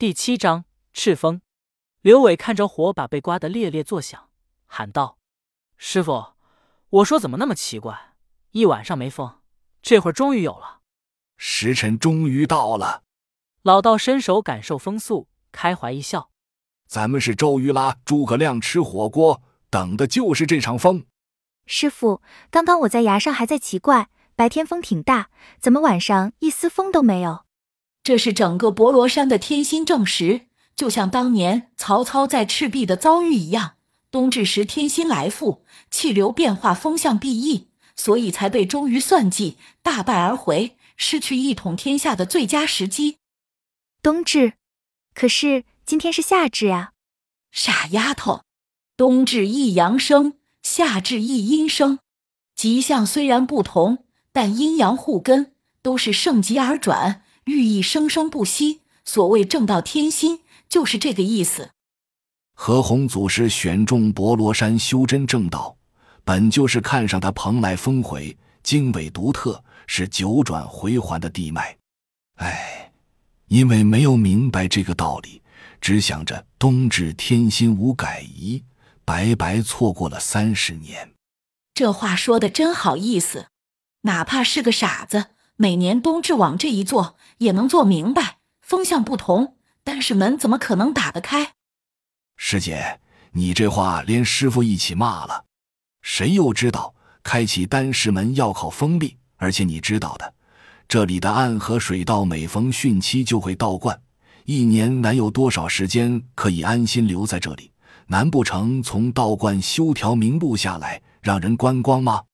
第七章赤峰。刘伟看着火把被刮得烈烈作响，喊道：“师傅，我说怎么那么奇怪？一晚上没风，这会儿终于有了。时辰终于到了。”老道伸手感受风速，开怀一笑：“咱们是周瑜拉诸葛亮吃火锅，等的就是这场风。”师傅，刚刚我在崖上还在奇怪，白天风挺大，怎么晚上一丝风都没有？这是整个博罗山的天心证实，就像当年曹操在赤壁的遭遇一样。冬至时天心来复，气流变化，风向必异，所以才被周瑜算计，大败而回，失去一统天下的最佳时机。冬至，可是今天是夏至啊！傻丫头，冬至一阳生，夏至一阴生，吉象虽然不同，但阴阳互根，都是盛极而转。寓意生生不息，所谓正道天心，就是这个意思。何鸿祖师选中博罗山修真正道，本就是看上他蓬莱峰回，经纬独特，是九转回环的地脉。唉，因为没有明白这个道理，只想着冬至天心无改移，白白错过了三十年。这话说的真好意思，哪怕是个傻子。每年冬至往这一坐，也能坐明白。风向不同，但是门怎么可能打得开？师姐，你这话连师傅一起骂了。谁又知道开启丹石门要靠风力？而且你知道的，这里的暗河水道每逢汛期就会倒灌，一年难有多少时间可以安心留在这里？难不成从道观修条明路下来，让人观光吗？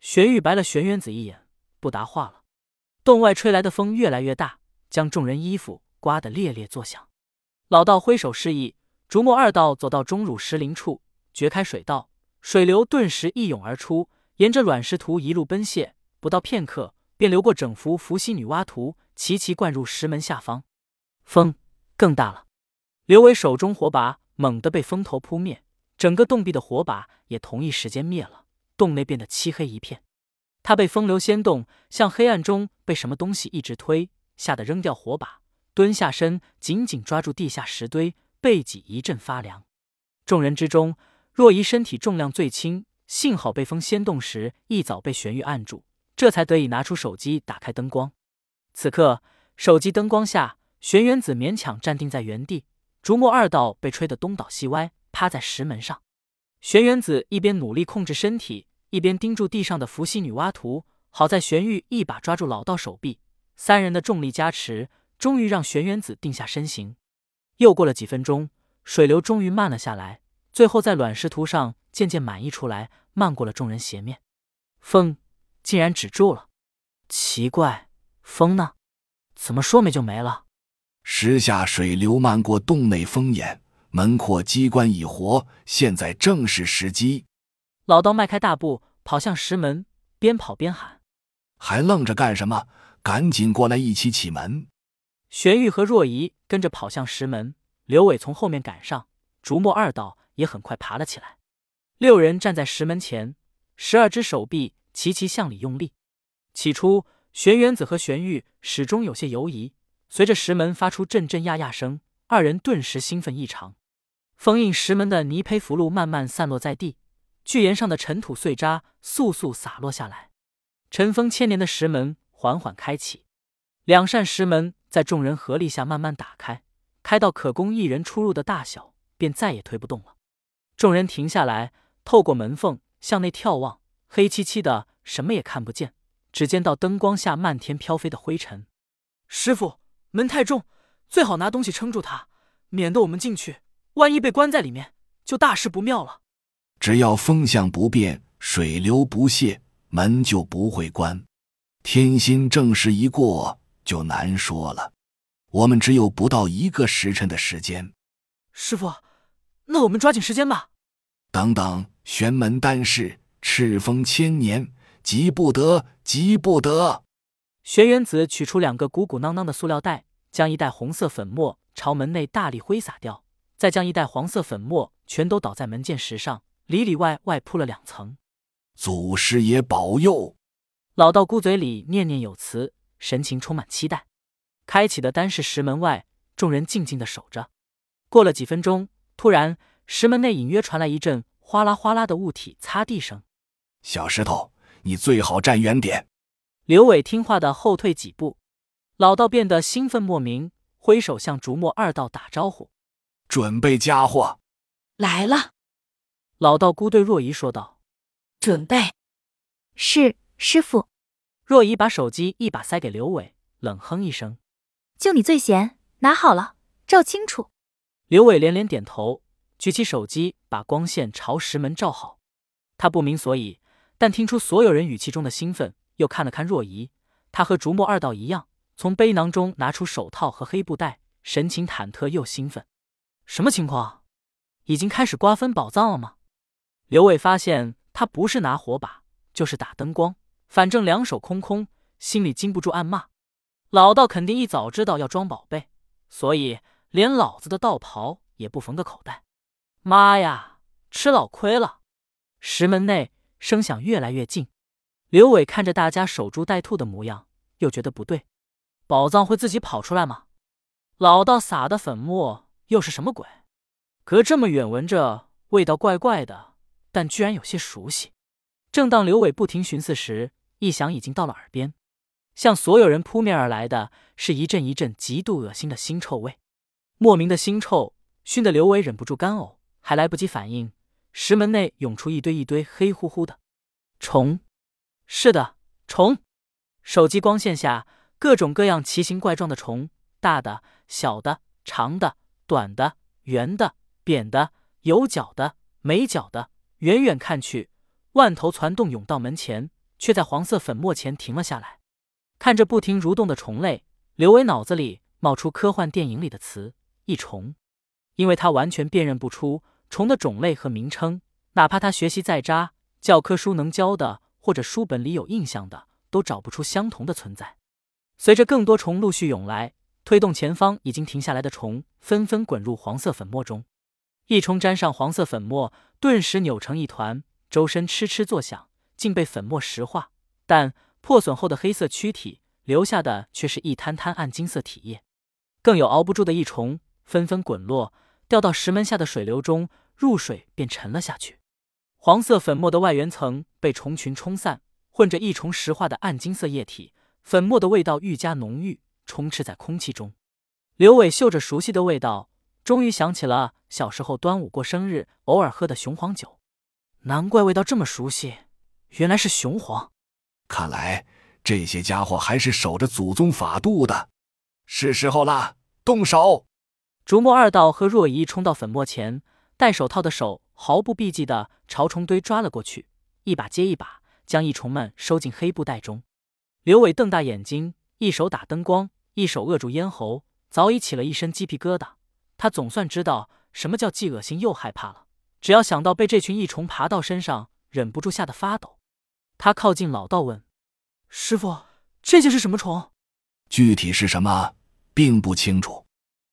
玄玉白了玄元子一眼，不答话了。洞外吹来的风越来越大，将众人衣服刮得猎猎作响。老道挥手示意，竹墨二道走到钟乳石林处，掘开水道，水流顿时一涌而出，沿着卵石图一路奔泻，不到片刻，便流过整幅伏羲女娲图，齐齐灌入石门下方。风更大了，刘伟手中火把猛地被风头扑灭，整个洞壁的火把也同一时间灭了，洞内变得漆黑一片。他被风流掀动，向黑暗中被什么东西一直推，吓得扔掉火把，蹲下身，紧紧抓住地下石堆，背脊一阵发凉。众人之中，若仪身体重量最轻，幸好被风掀动时一早被玄玉按住，这才得以拿出手机打开灯光。此刻，手机灯光下，玄元子勉强站定在原地，竹墨二道被吹得东倒西歪，趴在石门上。玄元子一边努力控制身体。一边盯住地上的伏羲女娲图，好在玄玉一把抓住老道手臂，三人的重力加持，终于让玄元子定下身形。又过了几分钟，水流终于慢了下来，最后在卵石图上渐渐满溢出来，漫过了众人鞋面。风竟然止住了，奇怪，风呢？怎么说没就没了？石下水流漫过洞内风眼，门廓机关已活，现在正是时机。老道迈开大步跑向石门，边跑边喊：“还愣着干什么？赶紧过来，一起启门！”玄玉和若仪跟着跑向石门，刘伟从后面赶上，竹墨二道也很快爬了起来。六人站在石门前，十二只手臂齐齐向里用力。起初，玄元子和玄玉始终有些犹疑，随着石门发出阵阵呀呀声，二人顿时兴奋异常。封印石门的泥胚符箓慢慢散落在地。巨岩上的尘土碎渣簌簌洒落下来，尘封千年的石门缓缓开启。两扇石门在众人合力下慢慢打开，开到可供一人出入的大小，便再也推不动了。众人停下来，透过门缝向内眺望，黑漆漆的，什么也看不见，只见到灯光下漫天飘飞的灰尘。师傅，门太重，最好拿东西撑住它，免得我们进去，万一被关在里面，就大事不妙了。只要风向不变，水流不泄，门就不会关。天心正时一过，就难说了。我们只有不到一个时辰的时间。师傅，那我们抓紧时间吧。等等，玄门丹事，赤峰千年，急不得，急不得。玄元子取出两个鼓鼓囊囊的塑料袋，将一袋红色粉末朝门内大力挥洒掉，再将一袋黄色粉末全都倒在门键石上。里里外外铺了两层，祖师爷保佑！老道姑嘴里念念有词，神情充满期待。开启的单室石门外，众人静静的守着。过了几分钟，突然石门内隐约传来一阵哗啦哗啦的物体擦地声。小石头，你最好站远点。刘伟听话的后退几步，老道变得兴奋莫名，挥手向竹墨二道打招呼：“准备家伙，来了。”老道姑对若仪说道：“准备。”是师傅。若仪把手机一把塞给刘伟，冷哼一声：“就你最闲，拿好了，照清楚。”刘伟连连点头，举起手机，把光线朝石门照好。他不明所以，但听出所有人语气中的兴奋。又看了看若仪，他和竹墨二道一样，从背囊中拿出手套和黑布袋，神情忐忑又兴奋。什么情况？已经开始瓜分宝藏了吗？刘伟发现他不是拿火把，就是打灯光，反正两手空空，心里禁不住暗骂：老道肯定一早知道要装宝贝，所以连老子的道袍也不缝个口袋。妈呀，吃老亏了！石门内声响越来越近。刘伟看着大家守株待兔的模样，又觉得不对。宝藏会自己跑出来吗？老道撒的粉末又是什么鬼？隔这么远闻着味道怪怪的，但居然有些熟悉。正当刘伟不停寻思时，一响已经到了耳边，向所有人扑面而来的是一阵一阵极度恶心的腥臭味。莫名的腥臭熏得刘伟忍不住干呕，还来不及反应，石门内涌出一堆一堆黑乎乎的虫。是的，虫。手机光线下，各种各样奇形怪状的虫，大的、小的、长的、短的、圆的、扁的、有脚的、没脚的，远远看去，万头攒动涌到门前，却在黄色粉末前停了下来。看着不停蠕动的虫类，刘伟脑子里冒出科幻电影里的词“异虫”，因为他完全辨认不出虫的种类和名称，哪怕他学习再渣，教科书能教的。或者书本里有印象的，都找不出相同的存在。随着更多虫陆续涌来，推动前方已经停下来的虫纷纷滚入黄色粉末中。一虫沾上黄色粉末，顿时扭成一团，周身嗤嗤作响，竟被粉末石化。但破损后的黑色躯体留下的却是一滩滩暗金色体液。更有熬不住的异虫纷纷滚落，掉到石门下的水流中，入水便沉了下去。黄色粉末的外缘层被虫群冲散，混着一虫石化的暗金色液体，粉末的味道愈加浓郁，充斥在空气中。刘伟嗅着熟悉的味道，终于想起了小时候端午过生日偶尔喝的雄黄酒，难怪味道这么熟悉，原来是雄黄。看来这些家伙还是守着祖宗法度的，是时候啦，动手！竹木二道和若仪冲到粉末前，戴手套的手。毫不避忌的朝虫堆抓了过去，一把接一把将异虫们收进黑布袋中。刘伟瞪大眼睛，一手打灯光，一手扼住咽喉，早已起了一身鸡皮疙瘩。他总算知道什么叫既恶心又害怕了。只要想到被这群异虫爬到身上，忍不住吓得发抖。他靠近老道问：“师傅，这些是什么虫？具体是什么，并不清楚。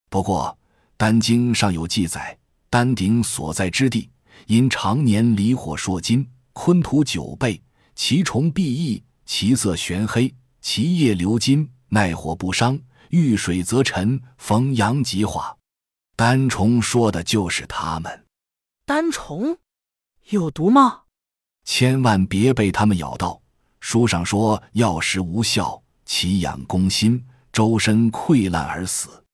不过《丹经》上有记载。”丹鼎所在之地，因常年离火烁金，昆土久备，其虫必异，其色玄黑，其叶流金，耐火不伤，遇水则沉，逢阳即化。丹虫说的就是它们。单虫有毒吗？千万别被它们咬到。书上说药食无效，其养攻心，周身溃烂而死。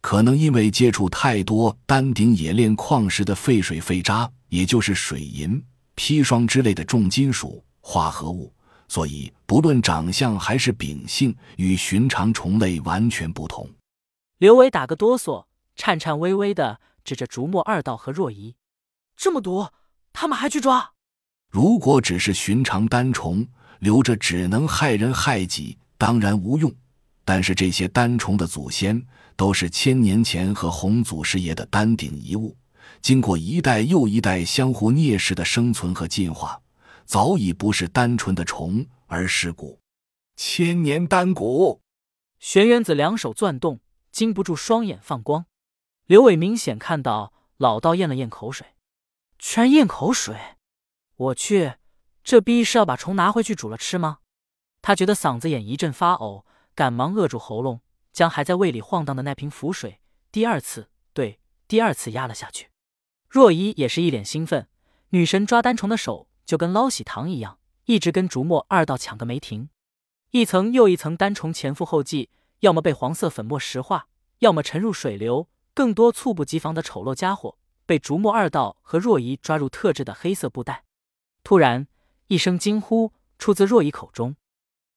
可能因为接触太多丹顶冶炼矿石的废水废渣，也就是水银、砒霜之类的重金属化合物，所以不论长相还是秉性，与寻常虫类完全不同。刘伟打个哆嗦，颤颤巍巍的指着竹墨二道和若仪：“这么毒，他们还去抓？如果只是寻常丹虫，留着只能害人害己，当然无用。但是这些丹虫的祖先……”都是千年前和洪祖师爷的丹鼎遗物，经过一代又一代相互啮食的生存和进化，早已不是单纯的虫，而是骨。千年丹骨。玄元子两手攥动，禁不住双眼放光。刘伟明显看到老道咽了咽口水，居然咽口水！我去，这逼是要把虫拿回去煮了吃吗？他觉得嗓子眼一阵发呕，赶忙扼住喉咙。将还在胃里晃荡的那瓶符水第二次，对，第二次压了下去。若依也是一脸兴奋，女神抓单虫的手就跟捞喜糖一样，一直跟竹墨二道抢个没停。一层又一层单虫前赴后继，要么被黄色粉末石化，要么沉入水流。更多猝不及防的丑陋家伙被竹木二道和若仪抓入特制的黑色布袋。突然，一声惊呼出自若仪口中，